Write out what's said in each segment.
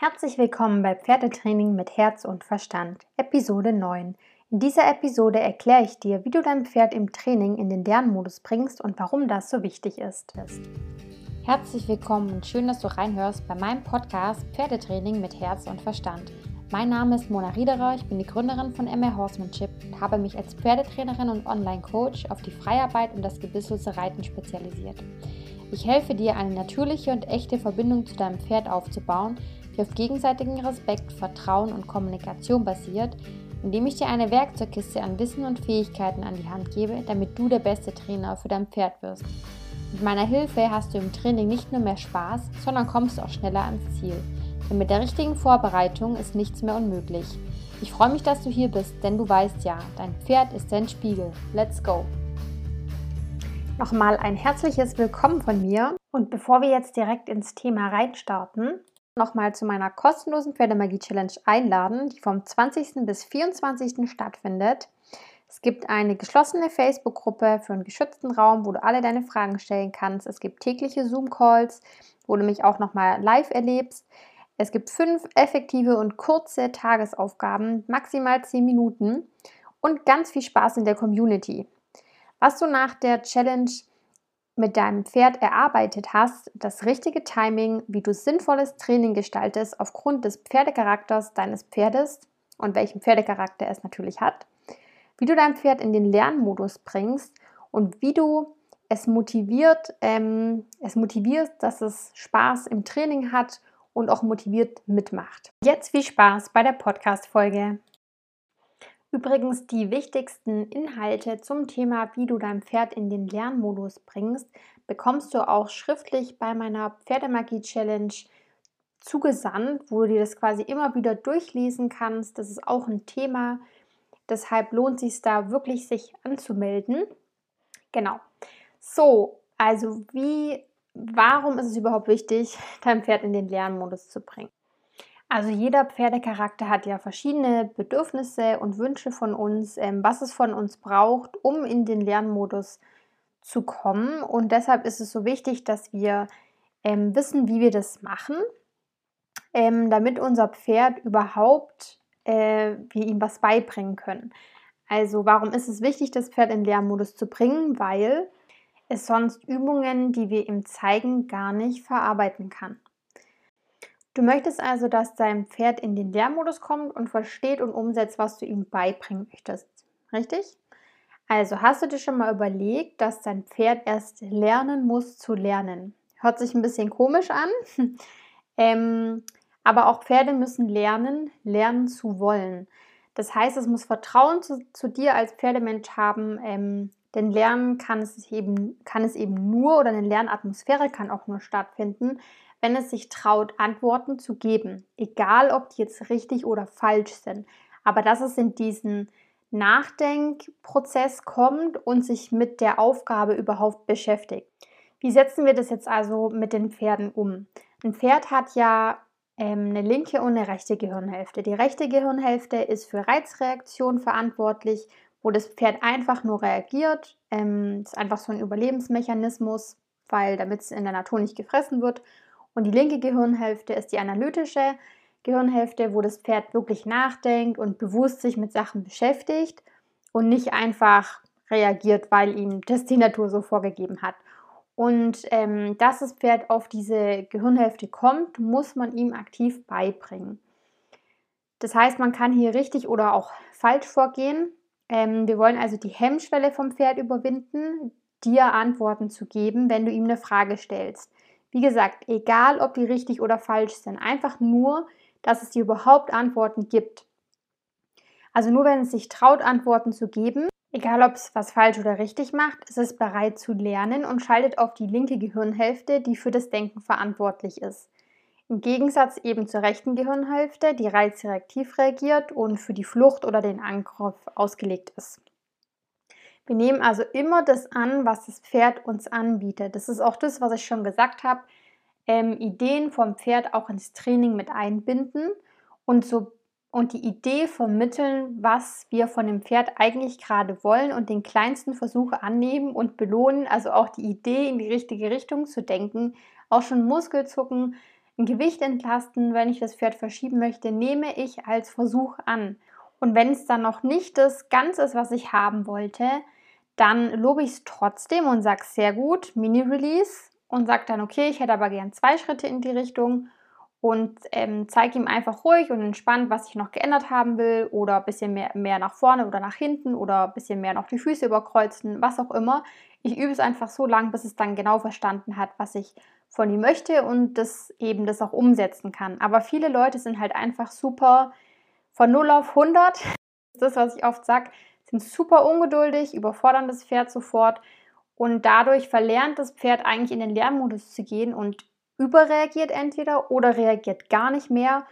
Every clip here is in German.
Herzlich willkommen bei Pferdetraining mit Herz und Verstand, Episode 9. In dieser Episode erkläre ich dir, wie du dein Pferd im Training in den Lernmodus bringst und warum das so wichtig ist. Herzlich willkommen und schön, dass du reinhörst bei meinem Podcast Pferdetraining mit Herz und Verstand. Mein Name ist Mona Riederer, ich bin die Gründerin von MR Horsemanship und habe mich als Pferdetrainerin und Online-Coach auf die Freiarbeit und das gebisselte Reiten spezialisiert. Ich helfe dir, eine natürliche und echte Verbindung zu deinem Pferd aufzubauen, die auf gegenseitigen Respekt, Vertrauen und Kommunikation basiert, indem ich dir eine Werkzeugkiste an Wissen und Fähigkeiten an die Hand gebe, damit du der beste Trainer für dein Pferd wirst. Mit meiner Hilfe hast du im Training nicht nur mehr Spaß, sondern kommst auch schneller ans Ziel. Denn mit der richtigen Vorbereitung ist nichts mehr unmöglich. Ich freue mich, dass du hier bist, denn du weißt ja, dein Pferd ist dein Spiegel. Let's go! Nochmal ein herzliches Willkommen von mir. Und bevor wir jetzt direkt ins Thema reinstarten, nochmal zu meiner kostenlosen Pferdemagie-Challenge einladen, die vom 20. bis 24. stattfindet. Es gibt eine geschlossene Facebook-Gruppe für einen geschützten Raum, wo du alle deine Fragen stellen kannst. Es gibt tägliche Zoom-Calls, wo du mich auch nochmal live erlebst. Es gibt fünf effektive und kurze Tagesaufgaben, maximal zehn Minuten und ganz viel Spaß in der Community. Was du nach der Challenge mit deinem Pferd erarbeitet hast, das richtige Timing, wie du sinnvolles Training gestaltest aufgrund des Pferdecharakters deines Pferdes und welchen Pferdecharakter es natürlich hat, wie du dein Pferd in den Lernmodus bringst und wie du es motiviert, ähm, es motivierst, dass es Spaß im Training hat und auch motiviert mitmacht. Jetzt viel Spaß bei der Podcast-Folge. Übrigens die wichtigsten Inhalte zum Thema, wie du dein Pferd in den Lernmodus bringst, bekommst du auch schriftlich bei meiner Pferdemagie-Challenge zugesandt, wo du dir das quasi immer wieder durchlesen kannst. Das ist auch ein Thema. Deshalb lohnt es sich da wirklich, sich anzumelden. Genau. So, also wie, warum ist es überhaupt wichtig, dein Pferd in den Lernmodus zu bringen? Also jeder Pferdecharakter hat ja verschiedene Bedürfnisse und Wünsche von uns, ähm, was es von uns braucht, um in den Lernmodus zu kommen. Und deshalb ist es so wichtig, dass wir ähm, wissen, wie wir das machen, ähm, damit unser Pferd überhaupt, äh, wir ihm was beibringen können. Also warum ist es wichtig, das Pferd in Lernmodus zu bringen? Weil es sonst Übungen, die wir ihm zeigen, gar nicht verarbeiten kann. Du möchtest also, dass dein Pferd in den Lernmodus kommt und versteht und umsetzt, was du ihm beibringen möchtest. Richtig? Also hast du dir schon mal überlegt, dass dein Pferd erst lernen muss zu lernen? Hört sich ein bisschen komisch an, ähm, aber auch Pferde müssen lernen, lernen zu wollen. Das heißt, es muss Vertrauen zu, zu dir als Pferdemensch haben, ähm, denn Lernen kann es, eben, kann es eben nur oder eine Lernatmosphäre kann auch nur stattfinden, wenn es sich traut, Antworten zu geben, egal ob die jetzt richtig oder falsch sind. Aber dass es in diesen Nachdenkprozess kommt und sich mit der Aufgabe überhaupt beschäftigt. Wie setzen wir das jetzt also mit den Pferden um? Ein Pferd hat ja ähm, eine linke und eine rechte Gehirnhälfte. Die rechte Gehirnhälfte ist für Reizreaktion verantwortlich, wo das Pferd einfach nur reagiert. Ähm, ist einfach so ein Überlebensmechanismus, weil damit es in der Natur nicht gefressen wird. Und die linke Gehirnhälfte ist die analytische Gehirnhälfte, wo das Pferd wirklich nachdenkt und bewusst sich mit Sachen beschäftigt und nicht einfach reagiert, weil ihm das die Natur so vorgegeben hat. Und ähm, dass das Pferd auf diese Gehirnhälfte kommt, muss man ihm aktiv beibringen. Das heißt, man kann hier richtig oder auch falsch vorgehen. Ähm, wir wollen also die Hemmschwelle vom Pferd überwinden, dir Antworten zu geben, wenn du ihm eine Frage stellst. Wie gesagt, egal ob die richtig oder falsch sind, einfach nur, dass es dir überhaupt Antworten gibt. Also nur wenn es sich traut, Antworten zu geben, egal ob es was falsch oder richtig macht, ist es bereit zu lernen und schaltet auf die linke Gehirnhälfte, die für das Denken verantwortlich ist. Im Gegensatz eben zur rechten Gehirnhälfte, die reizreaktiv reagiert und für die Flucht oder den Angriff ausgelegt ist. Wir nehmen also immer das an, was das Pferd uns anbietet. Das ist auch das, was ich schon gesagt habe. Ähm, Ideen vom Pferd auch ins Training mit einbinden und, so, und die Idee vermitteln, was wir von dem Pferd eigentlich gerade wollen und den kleinsten Versuch annehmen und belohnen. Also auch die Idee in die richtige Richtung zu denken. Auch schon Muskelzucken ein Gewicht entlasten, wenn ich das Pferd verschieben möchte, nehme ich als Versuch an. Und wenn es dann noch nicht das Ganze ist, was ich haben wollte, dann lobe ich es trotzdem und sage sehr gut, Mini-Release und sage dann, okay, ich hätte aber gern zwei Schritte in die Richtung und ähm, zeige ihm einfach ruhig und entspannt, was ich noch geändert haben will oder ein bisschen mehr, mehr nach vorne oder nach hinten oder ein bisschen mehr noch die Füße überkreuzen, was auch immer. Ich übe es einfach so lange, bis es dann genau verstanden hat, was ich von ihm möchte und das eben das auch umsetzen kann. Aber viele Leute sind halt einfach super von 0 auf 100, das ist das, was ich oft sage, sind super ungeduldig, überfordern das Pferd sofort und dadurch verlernt das Pferd eigentlich in den Lernmodus zu gehen und überreagiert entweder oder reagiert gar nicht mehr,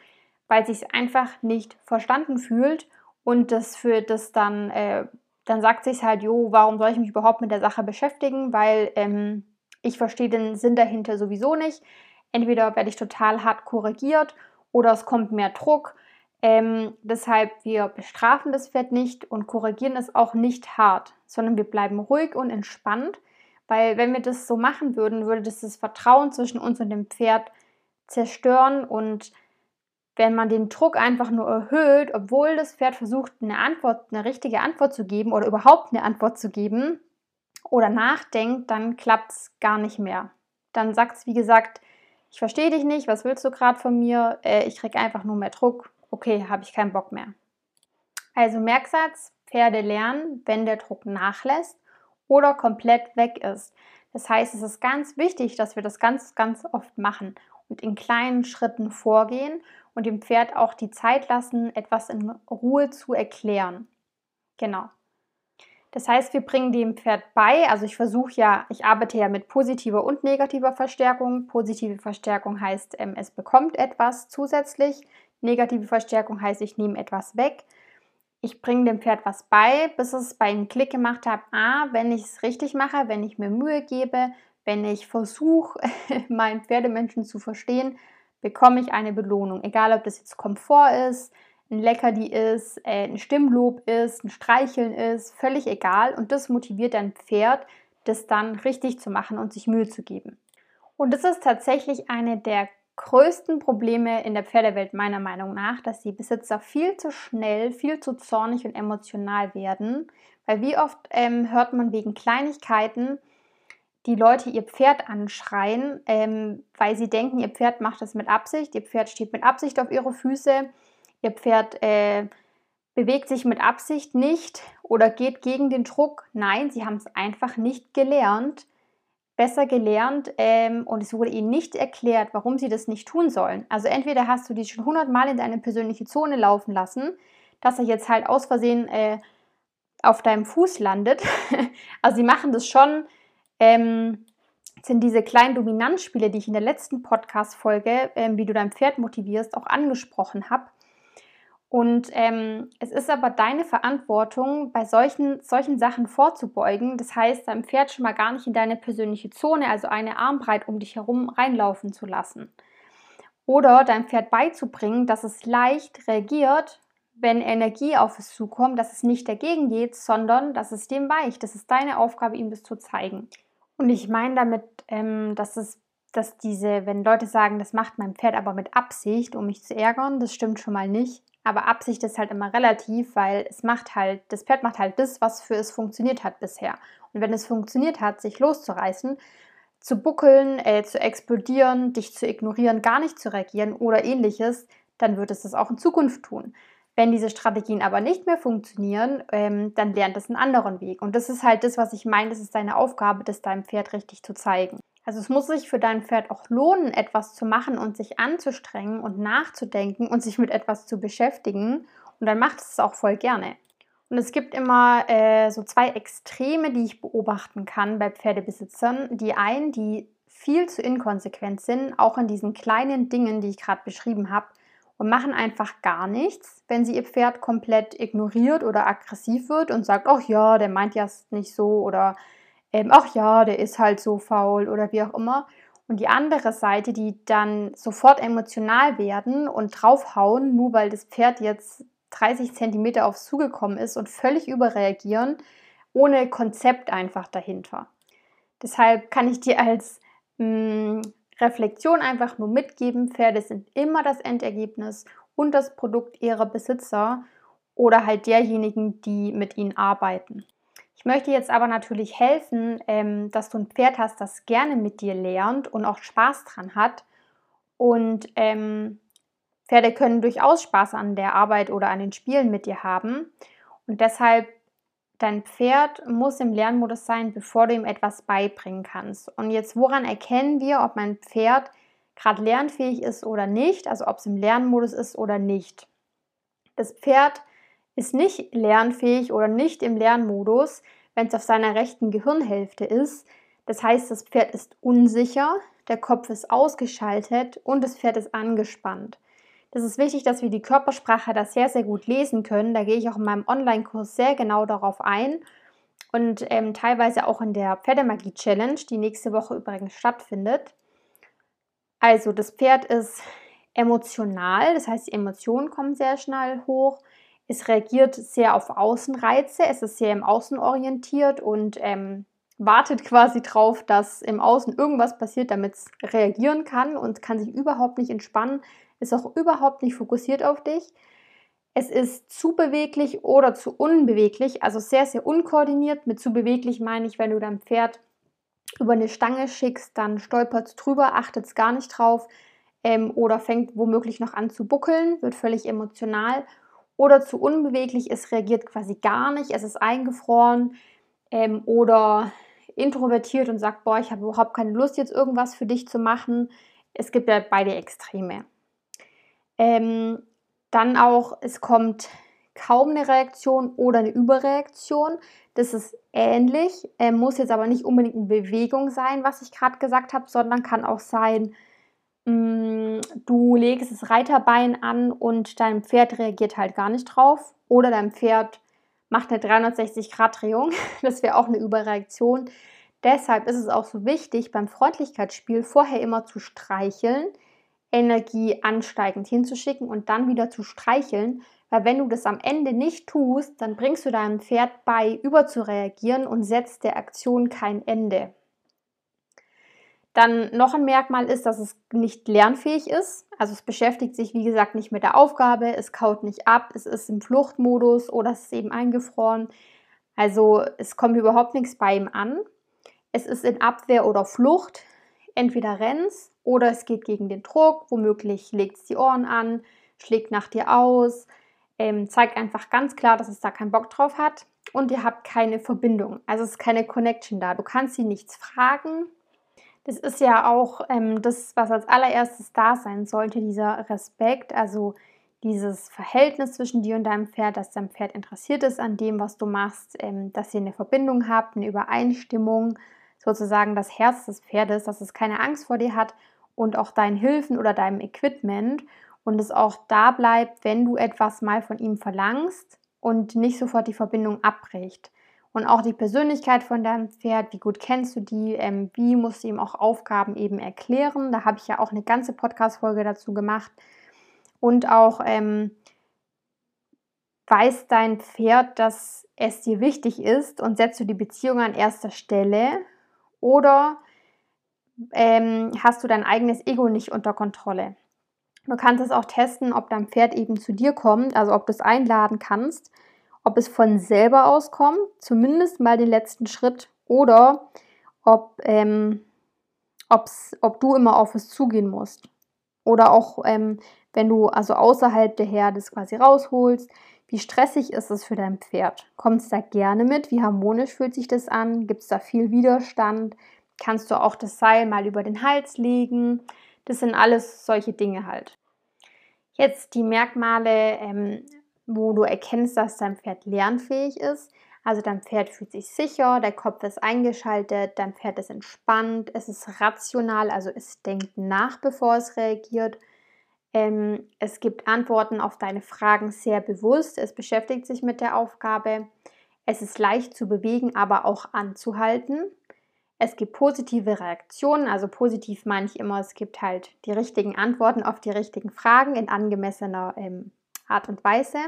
weil es sich einfach nicht verstanden fühlt und das für das dann, äh, dann sagt sich halt, jo, warum soll ich mich überhaupt mit der Sache beschäftigen, weil ähm, ich verstehe den Sinn dahinter sowieso nicht. Entweder werde ich total hart korrigiert oder es kommt mehr Druck. Ähm, deshalb, wir bestrafen das Pferd nicht und korrigieren es auch nicht hart, sondern wir bleiben ruhig und entspannt weil wenn wir das so machen würden, würde das das Vertrauen zwischen uns und dem Pferd zerstören und wenn man den Druck einfach nur erhöht, obwohl das Pferd versucht, eine Antwort, eine richtige Antwort zu geben oder überhaupt eine Antwort zu geben oder nachdenkt, dann klappt es gar nicht mehr. Dann sagt es, wie gesagt, ich verstehe dich nicht, was willst du gerade von mir? Äh, ich kriege einfach nur mehr Druck. Okay, habe ich keinen Bock mehr. Also Merksatz, Pferde lernen, wenn der Druck nachlässt oder komplett weg ist. Das heißt, es ist ganz wichtig, dass wir das ganz, ganz oft machen und in kleinen Schritten vorgehen und dem Pferd auch die Zeit lassen, etwas in Ruhe zu erklären. Genau. Das heißt, wir bringen dem Pferd bei, also ich versuche ja, ich arbeite ja mit positiver und negativer Verstärkung. Positive Verstärkung heißt, ähm, es bekommt etwas zusätzlich. Negative Verstärkung heißt, ich nehme etwas weg ich bringe dem Pferd was bei, bis es bei ihm Klick gemacht hat. Ah, wenn ich es richtig mache, wenn ich mir Mühe gebe, wenn ich versuche, meinen Pferdemenschen zu verstehen, bekomme ich eine Belohnung. Egal, ob das jetzt Komfort ist, ein Leckerli ist, äh, ein Stimmlob ist, ein Streicheln ist, völlig egal. Und das motiviert dein Pferd, das dann richtig zu machen und sich Mühe zu geben. Und das ist tatsächlich eine der größten Probleme in der Pferdewelt meiner Meinung nach, dass die Besitzer viel zu schnell, viel zu zornig und emotional werden. Weil wie oft ähm, hört man wegen Kleinigkeiten die Leute ihr Pferd anschreien, ähm, weil sie denken, ihr Pferd macht das mit Absicht, ihr Pferd steht mit Absicht auf ihre Füße, ihr Pferd äh, bewegt sich mit Absicht nicht oder geht gegen den Druck. Nein, sie haben es einfach nicht gelernt besser gelernt ähm, und es wurde ihnen nicht erklärt, warum sie das nicht tun sollen. Also entweder hast du die schon hundertmal in deine persönliche Zone laufen lassen, dass er jetzt halt aus Versehen äh, auf deinem Fuß landet. also sie machen das schon, ähm, sind diese kleinen Dominanzspiele, die ich in der letzten Podcast-Folge, ähm, wie du dein Pferd motivierst, auch angesprochen habe. Und ähm, es ist aber deine Verantwortung, bei solchen, solchen Sachen vorzubeugen. Das heißt, dein Pferd schon mal gar nicht in deine persönliche Zone, also eine Armbreit um dich herum, reinlaufen zu lassen. Oder deinem Pferd beizubringen, dass es leicht reagiert, wenn Energie auf es zukommt, dass es nicht dagegen geht, sondern dass es dem weicht. Das ist deine Aufgabe, ihm das zu zeigen. Und ich meine damit, ähm, dass es dass diese, wenn Leute sagen, das macht mein Pferd aber mit Absicht, um mich zu ärgern, das stimmt schon mal nicht. Aber Absicht ist halt immer relativ, weil es macht halt, das Pferd macht halt das, was für es funktioniert hat bisher. Und wenn es funktioniert hat, sich loszureißen, zu buckeln, äh, zu explodieren, dich zu ignorieren, gar nicht zu reagieren oder ähnliches, dann wird es das auch in Zukunft tun. Wenn diese Strategien aber nicht mehr funktionieren, ähm, dann lernt es einen anderen Weg. Und das ist halt das, was ich meine, das ist deine Aufgabe, das deinem Pferd richtig zu zeigen. Also es muss sich für dein Pferd auch lohnen, etwas zu machen und sich anzustrengen und nachzudenken und sich mit etwas zu beschäftigen. Und dann macht es auch voll gerne. Und es gibt immer äh, so zwei Extreme, die ich beobachten kann bei Pferdebesitzern. Die einen, die viel zu inkonsequent sind, auch in diesen kleinen Dingen, die ich gerade beschrieben habe, und machen einfach gar nichts, wenn sie ihr Pferd komplett ignoriert oder aggressiv wird und sagt, ach ja, der meint ja nicht so oder ähm, ach ja, der ist halt so faul oder wie auch immer. Und die andere Seite, die dann sofort emotional werden und draufhauen, nur weil das Pferd jetzt 30 Zentimeter aufs zugekommen ist und völlig überreagieren, ohne Konzept einfach dahinter. Deshalb kann ich dir als mh, mm, Reflexion einfach nur mitgeben. Pferde sind immer das Endergebnis und das Produkt ihrer Besitzer oder halt derjenigen, die mit ihnen arbeiten. Ich möchte jetzt aber natürlich helfen, ähm, dass du ein Pferd hast, das gerne mit dir lernt und auch Spaß dran hat. Und ähm, Pferde können durchaus Spaß an der Arbeit oder an den Spielen mit dir haben. Und deshalb, dein Pferd muss im Lernmodus sein, bevor du ihm etwas beibringen kannst. Und jetzt, woran erkennen wir, ob mein Pferd gerade lernfähig ist oder nicht, also ob es im Lernmodus ist oder nicht. Das Pferd ist nicht lernfähig oder nicht im Lernmodus, wenn es auf seiner rechten Gehirnhälfte ist. Das heißt, das Pferd ist unsicher, der Kopf ist ausgeschaltet und das Pferd ist angespannt. Das ist wichtig, dass wir die Körpersprache da sehr, sehr gut lesen können. Da gehe ich auch in meinem Online-Kurs sehr genau darauf ein und ähm, teilweise auch in der Pferdemagie-Challenge, die nächste Woche übrigens stattfindet. Also das Pferd ist emotional, das heißt die Emotionen kommen sehr schnell hoch. Es reagiert sehr auf Außenreize, es ist sehr im Außen orientiert und ähm, wartet quasi drauf, dass im Außen irgendwas passiert, damit es reagieren kann und kann sich überhaupt nicht entspannen, ist auch überhaupt nicht fokussiert auf dich. Es ist zu beweglich oder zu unbeweglich, also sehr, sehr unkoordiniert. Mit zu beweglich meine ich, wenn du dein Pferd über eine Stange schickst, dann stolpert es drüber, achtet es gar nicht drauf ähm, oder fängt womöglich noch an zu buckeln, wird völlig emotional oder zu unbeweglich, es reagiert quasi gar nicht, es ist eingefroren ähm, oder introvertiert und sagt, boah, ich habe überhaupt keine Lust, jetzt irgendwas für dich zu machen. Es gibt ja beide Extreme. Ähm, dann auch, es kommt kaum eine Reaktion oder eine Überreaktion. Das ist ähnlich, äh, muss jetzt aber nicht unbedingt eine Bewegung sein, was ich gerade gesagt habe, sondern kann auch sein, du legst das Reiterbein an und dein Pferd reagiert halt gar nicht drauf. Oder dein Pferd macht eine 360-Grad-Drehung. Das wäre auch eine Überreaktion. Deshalb ist es auch so wichtig, beim Freundlichkeitsspiel vorher immer zu streicheln, Energie ansteigend hinzuschicken und dann wieder zu streicheln, weil wenn du das am Ende nicht tust, dann bringst du deinem Pferd bei, überzureagieren und setzt der Aktion kein Ende. Dann noch ein Merkmal ist, dass es nicht lernfähig ist. Also es beschäftigt sich, wie gesagt, nicht mit der Aufgabe, es kaut nicht ab, es ist im Fluchtmodus oder es ist eben eingefroren. Also es kommt überhaupt nichts bei ihm an. Es ist in Abwehr oder Flucht. Entweder rennt oder es geht gegen den Druck, womöglich legt es die Ohren an, schlägt nach dir aus, ähm, zeigt einfach ganz klar, dass es da keinen Bock drauf hat und ihr habt keine Verbindung. Also es ist keine Connection da. Du kannst sie nichts fragen. Das ist ja auch ähm, das, was als allererstes da sein sollte, dieser Respekt, also dieses Verhältnis zwischen dir und deinem Pferd, dass dein Pferd interessiert ist an dem, was du machst, ähm, dass ihr eine Verbindung habt, eine Übereinstimmung, sozusagen das Herz des Pferdes, dass es keine Angst vor dir hat und auch deinen Hilfen oder deinem Equipment und es auch da bleibt, wenn du etwas mal von ihm verlangst und nicht sofort die Verbindung abbricht. Und auch die Persönlichkeit von deinem Pferd, wie gut kennst du die, ähm, wie musst du ihm auch Aufgaben eben erklären. Da habe ich ja auch eine ganze Podcast-Folge dazu gemacht. Und auch ähm, weiß dein Pferd, dass es dir wichtig ist und setzt du die Beziehung an erster Stelle oder ähm, hast du dein eigenes Ego nicht unter Kontrolle. Du kannst es auch testen, ob dein Pferd eben zu dir kommt, also ob du es einladen kannst, ob es von selber auskommt, zumindest mal den letzten Schritt, oder ob, ähm, ob du immer auf es zugehen musst. Oder auch, ähm, wenn du also außerhalb der Herde es quasi rausholst, wie stressig ist es für dein Pferd? Kommt es da gerne mit? Wie harmonisch fühlt sich das an? Gibt es da viel Widerstand? Kannst du auch das Seil mal über den Hals legen? Das sind alles solche Dinge halt. Jetzt die Merkmale, ähm, wo du erkennst, dass dein Pferd lernfähig ist. Also dein Pferd fühlt sich sicher, der Kopf ist eingeschaltet, dein Pferd ist entspannt, es ist rational, also es denkt nach, bevor es reagiert. Ähm, es gibt Antworten auf deine Fragen sehr bewusst, es beschäftigt sich mit der Aufgabe. Es ist leicht zu bewegen, aber auch anzuhalten. Es gibt positive Reaktionen, also positiv meine ich immer, es gibt halt die richtigen Antworten auf die richtigen Fragen in angemessener ähm, Art und Weise.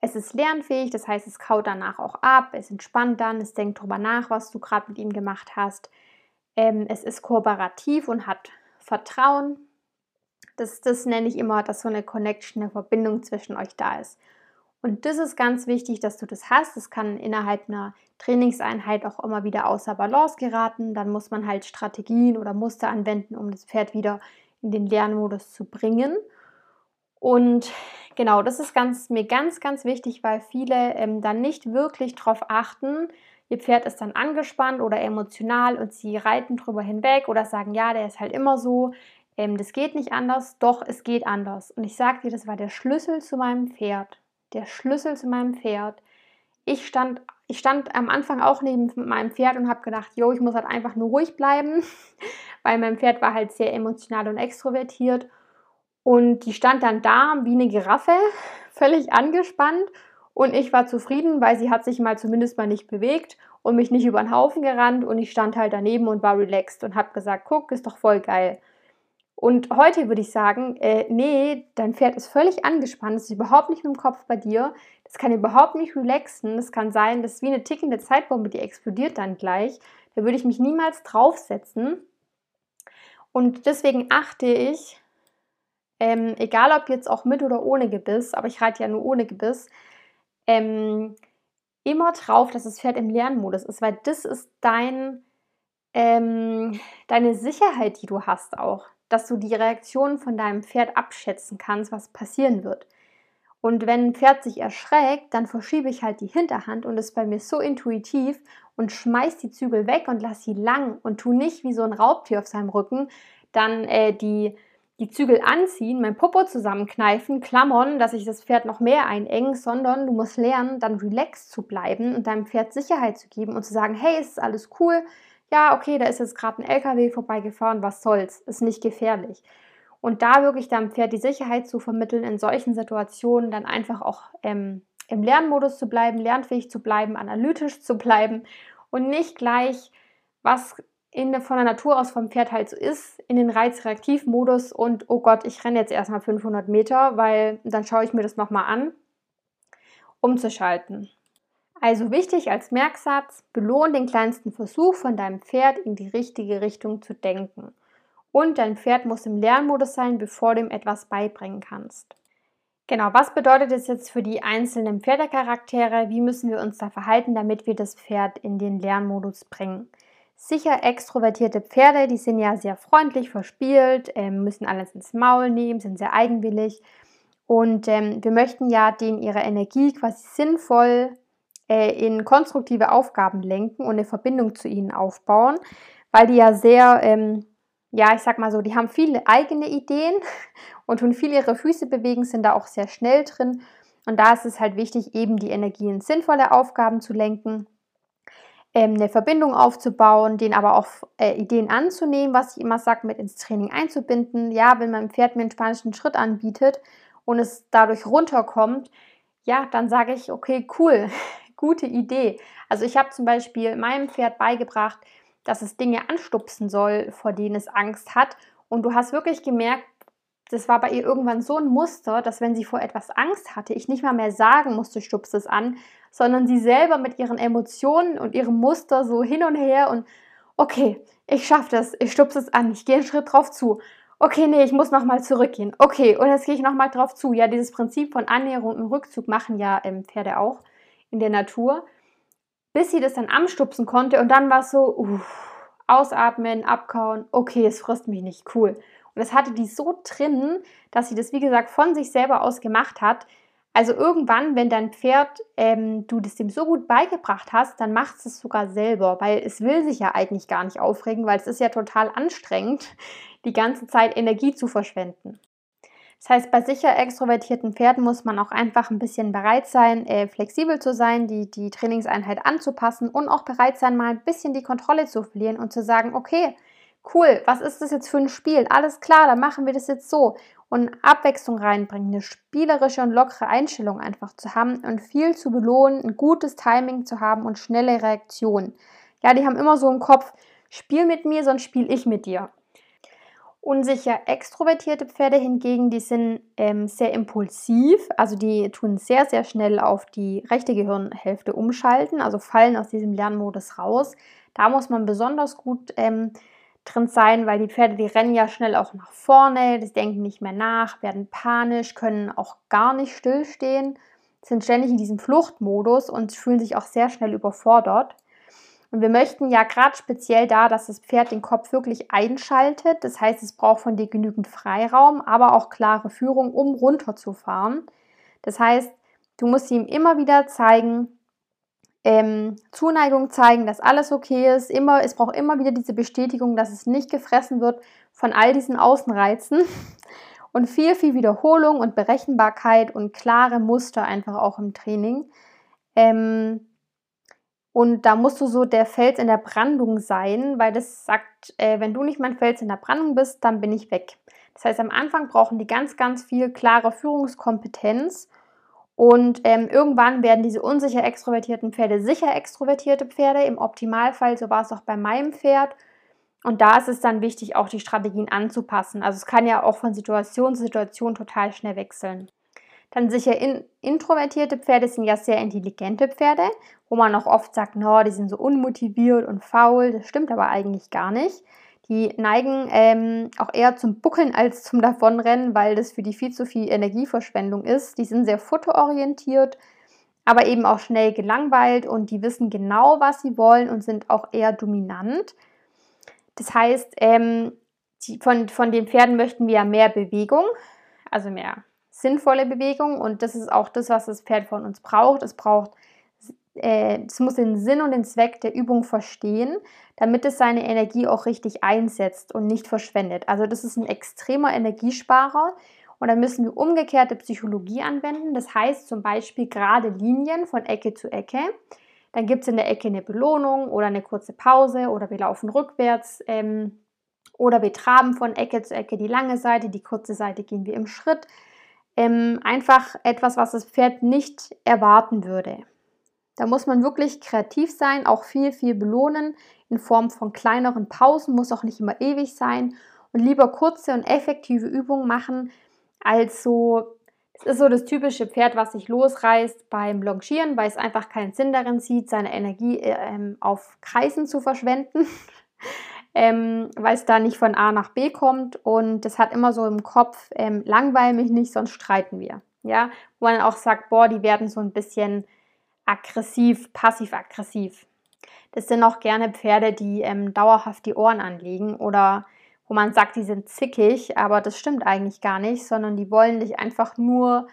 Es ist lernfähig, das heißt, es kaut danach auch ab, es entspannt dann, es denkt darüber nach, was du gerade mit ihm gemacht hast. Ähm, es ist kooperativ und hat Vertrauen. Das, das nenne ich immer, dass so eine Connection, eine Verbindung zwischen euch da ist. Und das ist ganz wichtig, dass du das hast. Das kann innerhalb einer Trainingseinheit auch immer wieder außer Balance geraten. Dann muss man halt Strategien oder Muster anwenden, um das Pferd wieder in den Lernmodus zu bringen. Und genau, das ist ganz, mir ganz, ganz wichtig, weil viele ähm, dann nicht wirklich darauf achten. Ihr Pferd ist dann angespannt oder emotional und sie reiten drüber hinweg oder sagen, ja, der ist halt immer so. Ähm, das geht nicht anders. Doch, es geht anders. Und ich sage dir, das war der Schlüssel zu meinem Pferd. Der Schlüssel zu meinem Pferd. Ich stand, ich stand am Anfang auch neben meinem Pferd und habe gedacht, jo, ich muss halt einfach nur ruhig bleiben, weil mein Pferd war halt sehr emotional und extrovertiert. Und die stand dann da wie eine Giraffe, völlig angespannt. Und ich war zufrieden, weil sie hat sich mal zumindest mal nicht bewegt und mich nicht über den Haufen gerannt. Und ich stand halt daneben und war relaxed und habe gesagt, guck, ist doch voll geil. Und heute würde ich sagen, äh, nee, dein Pferd ist völlig angespannt, es ist überhaupt nicht mit dem Kopf bei dir, das kann überhaupt nicht relaxen, das kann sein, das ist wie eine tickende Zeitbombe, die explodiert dann gleich. Da würde ich mich niemals draufsetzen. Und deswegen achte ich ähm, egal ob jetzt auch mit oder ohne Gebiss, aber ich reite ja nur ohne Gebiss, ähm, immer drauf, dass das Pferd im Lernmodus ist, weil das ist dein, ähm, deine Sicherheit, die du hast auch, dass du die Reaktionen von deinem Pferd abschätzen kannst, was passieren wird. Und wenn ein Pferd sich erschreckt, dann verschiebe ich halt die Hinterhand und ist bei mir so intuitiv und schmeiß die Zügel weg und lass sie lang und tu nicht wie so ein Raubtier auf seinem Rücken dann äh, die die Zügel anziehen, mein Popo zusammenkneifen, klammern, dass ich das Pferd noch mehr einengen, sondern du musst lernen, dann relaxed zu bleiben und deinem Pferd Sicherheit zu geben und zu sagen, hey, ist alles cool? Ja, okay, da ist jetzt gerade ein LKW vorbeigefahren, was soll's? Ist nicht gefährlich. Und da wirklich deinem Pferd die Sicherheit zu vermitteln, in solchen Situationen dann einfach auch ähm, im Lernmodus zu bleiben, lernfähig zu bleiben, analytisch zu bleiben und nicht gleich was in, von der Natur aus vom Pferd halt so ist, in den Reizreaktivmodus und oh Gott, ich renne jetzt erstmal 500 Meter, weil dann schaue ich mir das nochmal an, umzuschalten. Also wichtig als Merksatz, belohn den kleinsten Versuch von deinem Pferd in die richtige Richtung zu denken. Und dein Pferd muss im Lernmodus sein, bevor du ihm etwas beibringen kannst. Genau, was bedeutet es jetzt für die einzelnen Pferdecharaktere? Wie müssen wir uns da verhalten, damit wir das Pferd in den Lernmodus bringen? Sicher extrovertierte Pferde, die sind ja sehr freundlich, verspielt, ähm, müssen alles ins Maul nehmen, sind sehr eigenwillig. Und ähm, wir möchten ja denen ihre Energie quasi sinnvoll äh, in konstruktive Aufgaben lenken und eine Verbindung zu ihnen aufbauen, weil die ja sehr, ähm, ja, ich sag mal so, die haben viele eigene Ideen und tun viel ihre Füße bewegen, sind da auch sehr schnell drin. Und da ist es halt wichtig, eben die Energie in sinnvolle Aufgaben zu lenken eine Verbindung aufzubauen, den aber auch äh, Ideen anzunehmen, was ich immer sage, mit ins Training einzubinden. Ja, wenn mein Pferd mir einen spanischen Schritt anbietet und es dadurch runterkommt, ja, dann sage ich, okay, cool, gute Idee. Also ich habe zum Beispiel meinem Pferd beigebracht, dass es Dinge anstupsen soll, vor denen es Angst hat. Und du hast wirklich gemerkt, das war bei ihr irgendwann so ein Muster, dass wenn sie vor etwas Angst hatte, ich nicht mal mehr sagen musste, stupst es an, sondern sie selber mit ihren Emotionen und ihrem Muster so hin und her und okay, ich schaffe das, ich stupse es an, ich gehe einen Schritt drauf zu. Okay, nee, ich muss nochmal zurückgehen. Okay, und jetzt gehe ich nochmal drauf zu. Ja, dieses Prinzip von Annäherung und Rückzug machen ja ähm, Pferde auch in der Natur. Bis sie das dann anstupsen konnte und dann war es so, uff, ausatmen, abkauen, okay, es frisst mich nicht, cool. Und das hatte die so drin, dass sie das, wie gesagt, von sich selber aus gemacht hat. Also irgendwann, wenn dein Pferd, ähm, du das dem so gut beigebracht hast, dann macht es sogar selber, weil es will sich ja eigentlich gar nicht aufregen, weil es ist ja total anstrengend, die ganze Zeit Energie zu verschwenden. Das heißt, bei sicher extrovertierten Pferden muss man auch einfach ein bisschen bereit sein, äh, flexibel zu sein, die, die Trainingseinheit anzupassen und auch bereit sein, mal ein bisschen die Kontrolle zu verlieren und zu sagen, okay, cool, was ist das jetzt für ein Spiel? Alles klar, dann machen wir das jetzt so. Und Abwechslung reinbringen, eine spielerische und lockere Einstellung einfach zu haben und viel zu belohnen, ein gutes Timing zu haben und schnelle Reaktionen. Ja, die haben immer so im Kopf, spiel mit mir, sonst spiel ich mit dir. Unsicher extrovertierte Pferde hingegen, die sind ähm, sehr impulsiv, also die tun sehr, sehr schnell auf die rechte Gehirnhälfte umschalten, also fallen aus diesem Lernmodus raus. Da muss man besonders gut ähm, drin sein, weil die Pferde, die rennen ja schnell auch nach vorne, die denken nicht mehr nach, werden panisch, können auch gar nicht stillstehen, sind ständig in diesem Fluchtmodus und fühlen sich auch sehr schnell überfordert. Und wir möchten ja gerade speziell da, dass das Pferd den Kopf wirklich einschaltet. Das heißt, es braucht von dir genügend Freiraum, aber auch klare Führung, um runterzufahren. Das heißt, du musst ihm immer wieder zeigen, ähm, Zuneigung zeigen, dass alles okay ist. Immer, es braucht immer wieder diese Bestätigung, dass es nicht gefressen wird von all diesen Außenreizen. Und viel, viel Wiederholung und Berechenbarkeit und klare Muster einfach auch im Training. Ähm, und da musst du so der Fels in der Brandung sein, weil das sagt, äh, wenn du nicht mein Fels in der Brandung bist, dann bin ich weg. Das heißt, am Anfang brauchen die ganz, ganz viel klare Führungskompetenz und ähm, irgendwann werden diese unsicher extrovertierten Pferde sicher extrovertierte Pferde. Im Optimalfall, so war es auch bei meinem Pferd. Und da ist es dann wichtig, auch die Strategien anzupassen. Also es kann ja auch von Situation zu Situation total schnell wechseln. Dann sicher in, introvertierte Pferde sind ja sehr intelligente Pferde, wo man auch oft sagt, no, die sind so unmotiviert und faul. Das stimmt aber eigentlich gar nicht. Die neigen ähm, auch eher zum Buckeln als zum Davonrennen, weil das für die viel zu viel Energieverschwendung ist. Die sind sehr futterorientiert, aber eben auch schnell gelangweilt und die wissen genau, was sie wollen und sind auch eher dominant. Das heißt, ähm, die, von, von den Pferden möchten wir mehr Bewegung, also mehr sinnvolle Bewegung und das ist auch das, was das Pferd von uns braucht. Es braucht es muss den Sinn und den Zweck der Übung verstehen, damit es seine Energie auch richtig einsetzt und nicht verschwendet. Also das ist ein extremer Energiesparer und da müssen wir umgekehrte Psychologie anwenden. Das heißt zum Beispiel gerade Linien von Ecke zu Ecke. Dann gibt es in der Ecke eine Belohnung oder eine kurze Pause oder wir laufen rückwärts ähm, oder wir traben von Ecke zu Ecke die lange Seite, die kurze Seite gehen wir im Schritt. Ähm, einfach etwas, was das Pferd nicht erwarten würde. Da muss man wirklich kreativ sein, auch viel, viel belohnen in Form von kleineren Pausen, muss auch nicht immer ewig sein und lieber kurze und effektive Übungen machen, als so, es ist so das typische Pferd, was sich losreißt beim Longieren, weil es einfach keinen Sinn darin sieht, seine Energie ähm, auf Kreisen zu verschwenden. ähm, weil es da nicht von A nach B kommt und das hat immer so im Kopf, ähm, langweil mich nicht, sonst streiten wir. Ja, wo man auch sagt, boah, die werden so ein bisschen aggressiv, passiv-aggressiv. Das sind auch gerne Pferde, die ähm, dauerhaft die Ohren anlegen oder wo man sagt, die sind zickig, aber das stimmt eigentlich gar nicht, sondern die wollen dich einfach nur,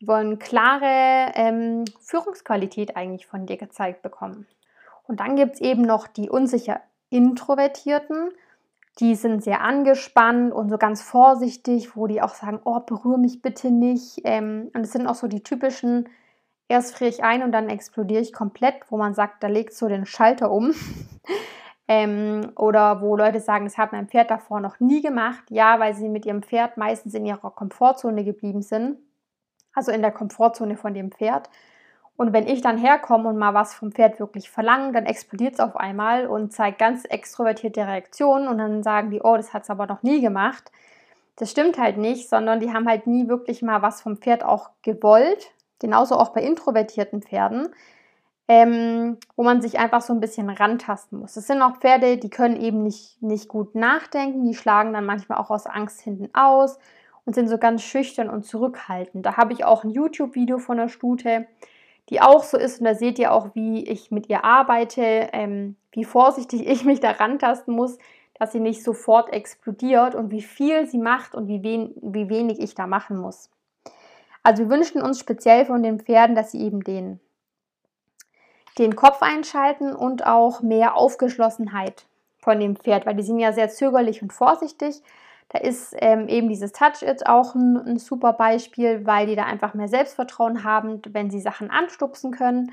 die wollen klare ähm, Führungsqualität eigentlich von dir gezeigt bekommen. Und dann gibt es eben noch die unsicher Introvertierten, die sind sehr angespannt und so ganz vorsichtig, wo die auch sagen, oh, berühre mich bitte nicht. Ähm, und es sind auch so die typischen erst friere ich ein und dann explodiere ich komplett, wo man sagt, da legt so den Schalter um. ähm, oder wo Leute sagen, das hat mein Pferd davor noch nie gemacht. Ja, weil sie mit ihrem Pferd meistens in ihrer Komfortzone geblieben sind. Also in der Komfortzone von dem Pferd. Und wenn ich dann herkomme und mal was vom Pferd wirklich verlange, dann explodiert es auf einmal und zeigt ganz extrovertierte Reaktionen und dann sagen die, oh, das hat es aber noch nie gemacht. Das stimmt halt nicht, sondern die haben halt nie wirklich mal was vom Pferd auch gewollt genauso auch bei introvertierten Pferden, ähm, wo man sich einfach so ein bisschen rantasten muss. Es sind auch Pferde, die können eben nicht, nicht gut nachdenken, die schlagen dann manchmal auch aus Angst hinten aus und sind so ganz schüchtern und zurückhaltend. Da habe ich auch ein YouTube-Video von der Stute, die auch so ist und da seht ihr auch, wie ich mit ihr arbeite, ähm, wie vorsichtig ich mich da rantasten muss, dass sie nicht sofort explodiert und wie viel sie macht und wie, wen wie wenig ich da machen muss. Also wir wünschen uns speziell von den Pferden, dass sie eben den, den Kopf einschalten und auch mehr Aufgeschlossenheit von dem Pferd, weil die sind ja sehr zögerlich und vorsichtig. Da ist ähm, eben dieses Touch-It auch ein, ein, super Beispiel, weil die da einfach mehr Selbstvertrauen haben, wenn sie Sachen anstupsen können.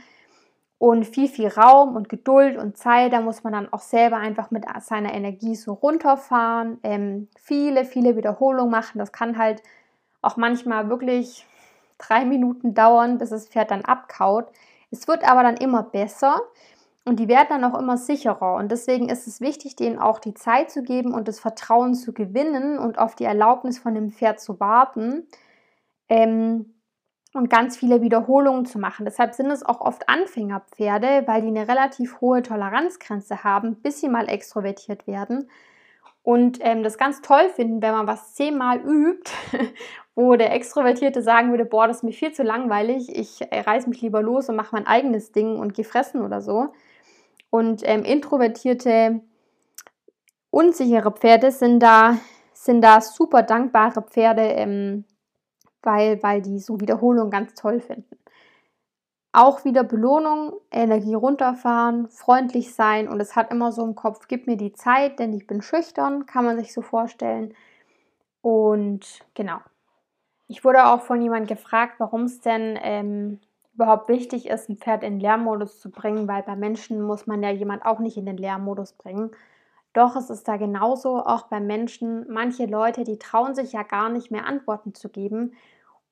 Und viel, viel Raum und Geduld und Zeit, da muss man dann auch selber einfach mit seiner Energie so runterfahren. Ähm, viele, viele Wiederholungen machen. Das kann halt auch manchmal wirklich drei Minuten dauern, bis das Pferd dann abkaut. Es wird aber dann immer besser und die werden dann auch immer sicherer. Und deswegen ist es wichtig, denen auch die Zeit zu geben und das Vertrauen zu gewinnen und auf die Erlaubnis von dem Pferd zu warten. Ähm, und ganz viele Wiederholungen zu machen. Deshalb sind es auch oft Anfängerpferde, weil die eine relativ hohe Toleranzgrenze haben, bis sie mal extrovertiert werden. Und ähm, das ganz toll finden, wenn man was zehnmal übt, wo der Extrovertierte sagen würde, boah, das ist mir viel zu langweilig, ich äh, reiß mich lieber los und mache mein eigenes Ding und gefressen oder so. Und ähm, introvertierte, unsichere Pferde sind da, sind da super dankbare Pferde, ähm, weil, weil die so Wiederholung ganz toll finden. Auch wieder Belohnung, Energie runterfahren, freundlich sein und es hat immer so im Kopf, gib mir die Zeit, denn ich bin schüchtern, kann man sich so vorstellen. Und genau. Ich wurde auch von jemandem gefragt, warum es denn ähm, überhaupt wichtig ist, ein Pferd in den Lernmodus zu bringen, weil bei Menschen muss man ja jemand auch nicht in den Lernmodus bringen. Doch es ist da genauso, auch bei Menschen, manche Leute, die trauen sich ja gar nicht mehr Antworten zu geben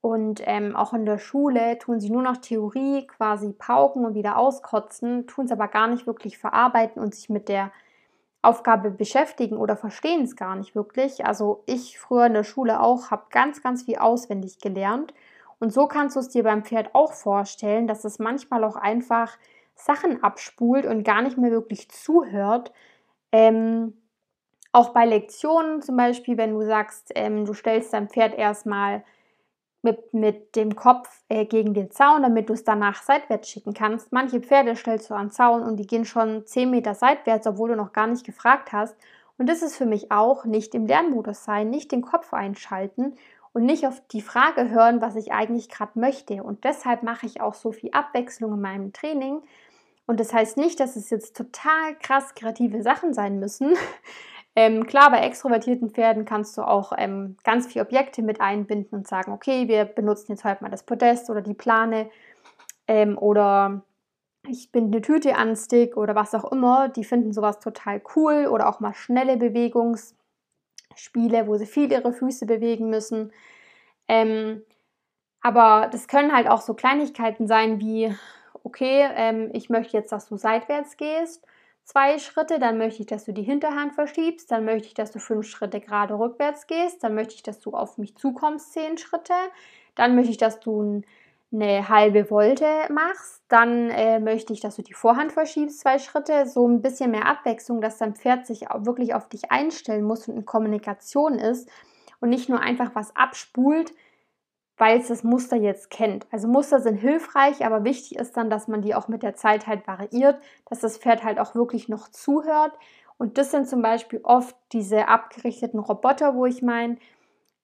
und ähm, auch in der Schule tun sie nur noch Theorie, quasi pauken und wieder auskotzen, tun es aber gar nicht wirklich verarbeiten und sich mit der Aufgabe beschäftigen oder verstehen es gar nicht wirklich. Also ich früher in der Schule auch habe ganz, ganz viel auswendig gelernt. Und so kannst du es dir beim Pferd auch vorstellen, dass es manchmal auch einfach Sachen abspult und gar nicht mehr wirklich zuhört. Ähm, auch bei Lektionen zum Beispiel, wenn du sagst, ähm, du stellst dein Pferd erstmal mit, mit dem Kopf äh, gegen den Zaun, damit du es danach seitwärts schicken kannst. Manche Pferde stellst du an Zaun und die gehen schon 10 Meter seitwärts, obwohl du noch gar nicht gefragt hast. Und das ist für mich auch nicht im Lernmodus sein, nicht den Kopf einschalten und nicht auf die Frage hören, was ich eigentlich gerade möchte. Und deshalb mache ich auch so viel Abwechslung in meinem Training. Und das heißt nicht, dass es jetzt total krass kreative Sachen sein müssen, ähm, klar, bei extrovertierten Pferden kannst du auch ähm, ganz viele Objekte mit einbinden und sagen, okay, wir benutzen jetzt heute mal das Podest oder die Plane ähm, oder ich binde eine Tüte an Stick oder was auch immer. Die finden sowas total cool oder auch mal schnelle Bewegungsspiele, wo sie viel ihre Füße bewegen müssen. Ähm, aber das können halt auch so Kleinigkeiten sein wie, okay, ähm, ich möchte jetzt, dass du seitwärts gehst zwei Schritte, dann möchte ich, dass du die Hinterhand verschiebst, dann möchte ich, dass du fünf Schritte gerade rückwärts gehst, dann möchte ich, dass du auf mich zukommst, zehn Schritte, dann möchte ich, dass du eine halbe Volte machst, dann äh, möchte ich, dass du die Vorhand verschiebst, zwei Schritte, so ein bisschen mehr Abwechslung, dass dein Pferd sich auch wirklich auf dich einstellen muss und in Kommunikation ist und nicht nur einfach was abspult, weil es das Muster jetzt kennt. Also Muster sind hilfreich, aber wichtig ist dann, dass man die auch mit der Zeit halt variiert, dass das Pferd halt auch wirklich noch zuhört. Und das sind zum Beispiel oft diese abgerichteten Roboter, wo ich meine,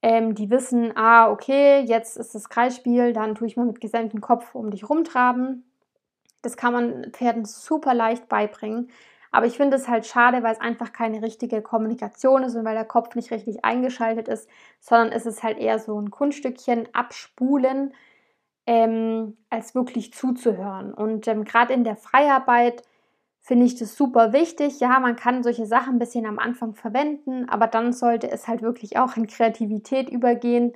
ähm, die wissen, ah, okay, jetzt ist das Kreisspiel, dann tue ich mal mit gesenktem Kopf um dich rumtraben. Das kann man Pferden super leicht beibringen. Aber ich finde es halt schade, weil es einfach keine richtige Kommunikation ist und weil der Kopf nicht richtig eingeschaltet ist, sondern es ist halt eher so ein Kunststückchen abspulen, ähm, als wirklich zuzuhören. Und ähm, gerade in der Freiarbeit finde ich das super wichtig. Ja, man kann solche Sachen ein bisschen am Anfang verwenden, aber dann sollte es halt wirklich auch in Kreativität übergehen,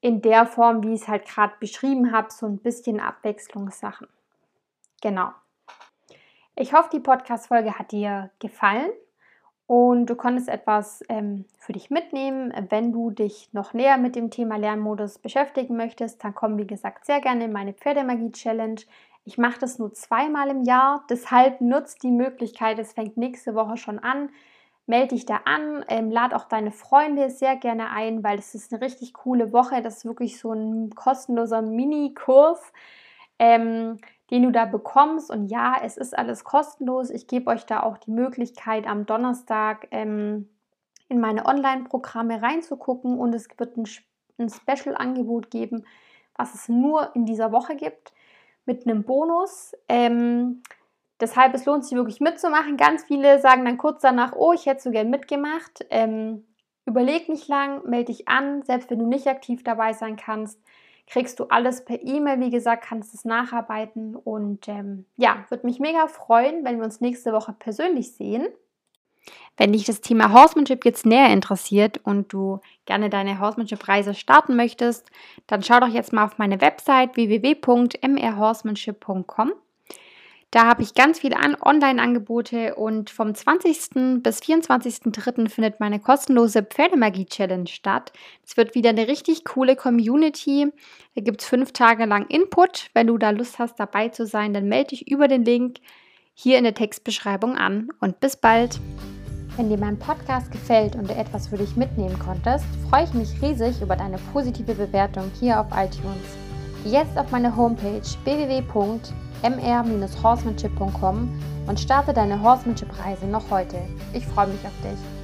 in der Form, wie ich es halt gerade beschrieben habe, so ein bisschen Abwechslungssachen. Genau. Ich hoffe, die Podcast-Folge hat dir gefallen und du konntest etwas ähm, für dich mitnehmen. Wenn du dich noch näher mit dem Thema Lernmodus beschäftigen möchtest, dann komm, wie gesagt, sehr gerne in meine Pferdemagie-Challenge. Ich mache das nur zweimal im Jahr, deshalb nutzt die Möglichkeit. Es fängt nächste Woche schon an. Melde dich da an, ähm, lad auch deine Freunde sehr gerne ein, weil es ist eine richtig coole Woche. Das ist wirklich so ein kostenloser Mini-Kurs. Ähm, den du da bekommst. Und ja, es ist alles kostenlos. Ich gebe euch da auch die Möglichkeit, am Donnerstag ähm, in meine Online-Programme reinzugucken und es wird ein, ein Special-Angebot geben, was es nur in dieser Woche gibt, mit einem Bonus. Ähm, deshalb, es lohnt sich wirklich mitzumachen. Ganz viele sagen dann kurz danach, oh, ich hätte so gern mitgemacht. Ähm, überleg nicht lang, melde dich an, selbst wenn du nicht aktiv dabei sein kannst kriegst du alles per E-Mail. Wie gesagt, kannst es nacharbeiten. Und ähm, ja, würde mich mega freuen, wenn wir uns nächste Woche persönlich sehen. Wenn dich das Thema Horsemanship jetzt näher interessiert und du gerne deine Horsemanship-Reise starten möchtest, dann schau doch jetzt mal auf meine Website www.mrhorsemanship.com. Da habe ich ganz viele Online-Angebote und vom 20. bis 24.03. findet meine kostenlose Pferdemagie-Challenge statt. Es wird wieder eine richtig coole Community. Da gibt es fünf Tage lang Input. Wenn du da Lust hast, dabei zu sein, dann melde dich über den Link hier in der Textbeschreibung an und bis bald. Wenn dir mein Podcast gefällt und du etwas für dich mitnehmen konntest, freue ich mich riesig über deine positive Bewertung hier auf iTunes. Jetzt auf meine Homepage www mr-horsemanship.com und starte deine Horsemanship-Reise noch heute. Ich freue mich auf dich.